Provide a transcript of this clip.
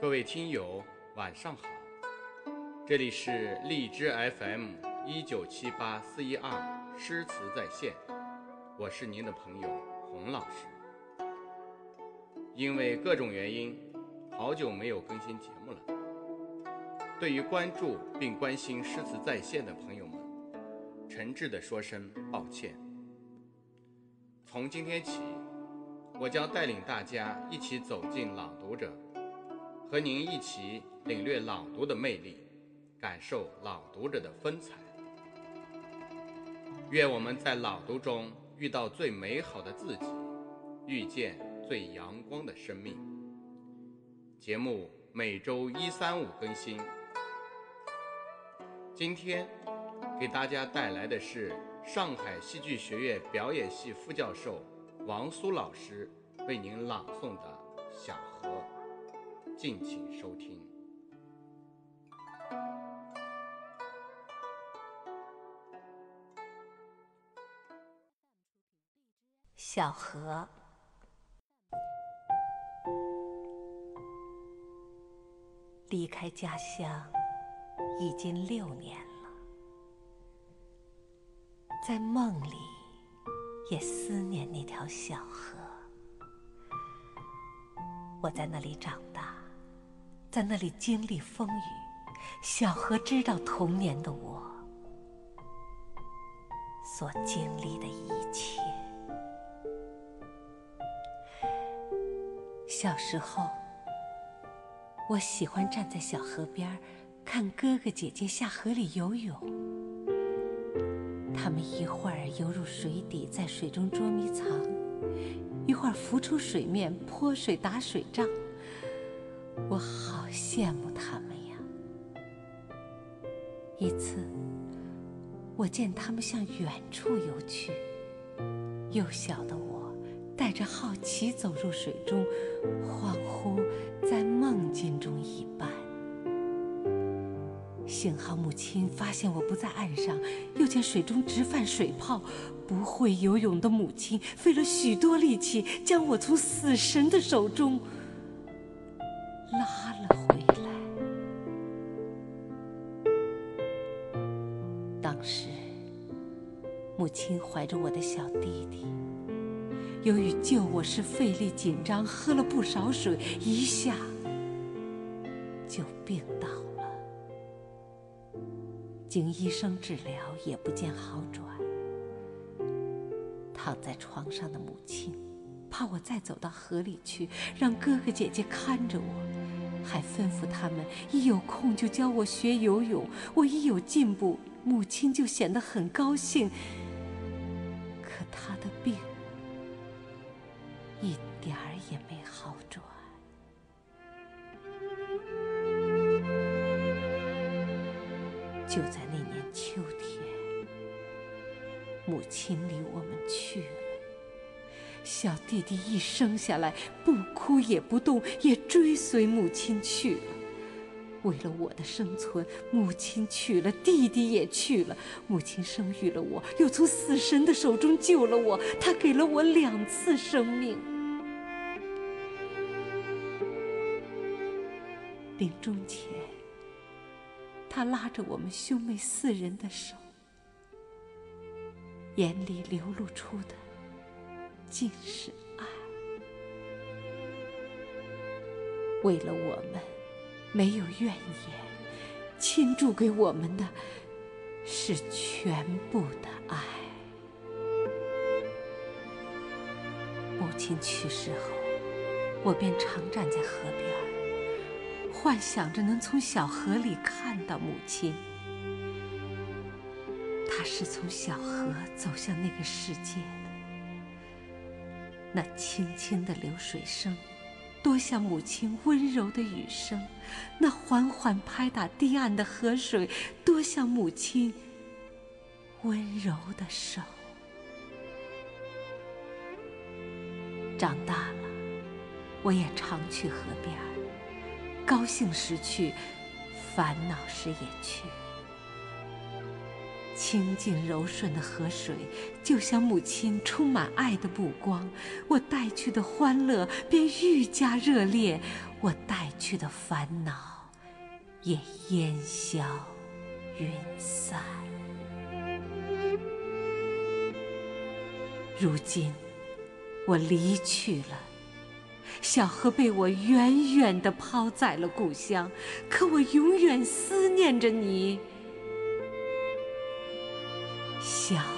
各位听友，晚上好，这里是荔枝 FM 一九七八四一二诗词在线，我是您的朋友洪老师。因为各种原因，好久没有更新节目了。对于关注并关心诗词在线的朋友们，诚挚地说声抱歉。从今天起，我将带领大家一起走进朗读者。和您一起领略朗读的魅力，感受朗读者的风采。愿我们在朗读中遇到最美好的自己，遇见最阳光的生命。节目每周一、三、五更新。今天给大家带来的是上海戏剧学院表演系副教授王苏老师为您朗诵的《小河》。敬请收听《小河》。离开家乡已经六年了，在梦里也思念那条小河。我在那里长大。在那里经历风雨，小河知道童年的我所经历的一切。小时候，我喜欢站在小河边看哥哥姐姐下河里游泳。他们一会儿游入水底，在水中捉迷藏；一会儿浮出水面，泼水打水仗。我好羡慕他们呀！一次，我见他们向远处游去，幼小的我带着好奇走入水中，恍惚在梦境中一般。幸好母亲发现我不在岸上，又见水中直泛水泡，不会游泳的母亲费了许多力气，将我从死神的手中。拉了当时，母亲怀着我的小弟弟，由于救我时费力紧张，喝了不少水，一下就病倒了。经医生治疗，也不见好转。躺在床上的母亲，怕我再走到河里去，让哥哥姐姐看着我。还吩咐他们一有空就教我学游泳，我一有进步，母亲就显得很高兴。可他的病一点儿也没好转。就在那年秋天，母亲离我们去了。小弟弟一生下来不哭也不动，也追随母亲去了。为了我的生存，母亲去了，弟弟也去了。母亲生育了我，又从死神的手中救了我。她给了我两次生命。临终前，他拉着我们兄妹四人的手，眼里流露出的。尽是爱，为了我们，没有怨言，倾注给我们的是全部的爱。母亲去世后，我便常站在河边，幻想着能从小河里看到母亲。她是从小河走向那个世界的。那轻轻的流水声，多像母亲温柔的雨声；那缓缓拍打堤岸的河水，多像母亲温柔的手。长大了，我也常去河边，高兴时去，烦恼时也去。清静柔顺的河水，就像母亲充满爱的目光。我带去的欢乐便愈加热烈，我带去的烦恼也烟消云散。如今，我离去了，小河被我远远地抛在了故乡，可我永远思念着你。小。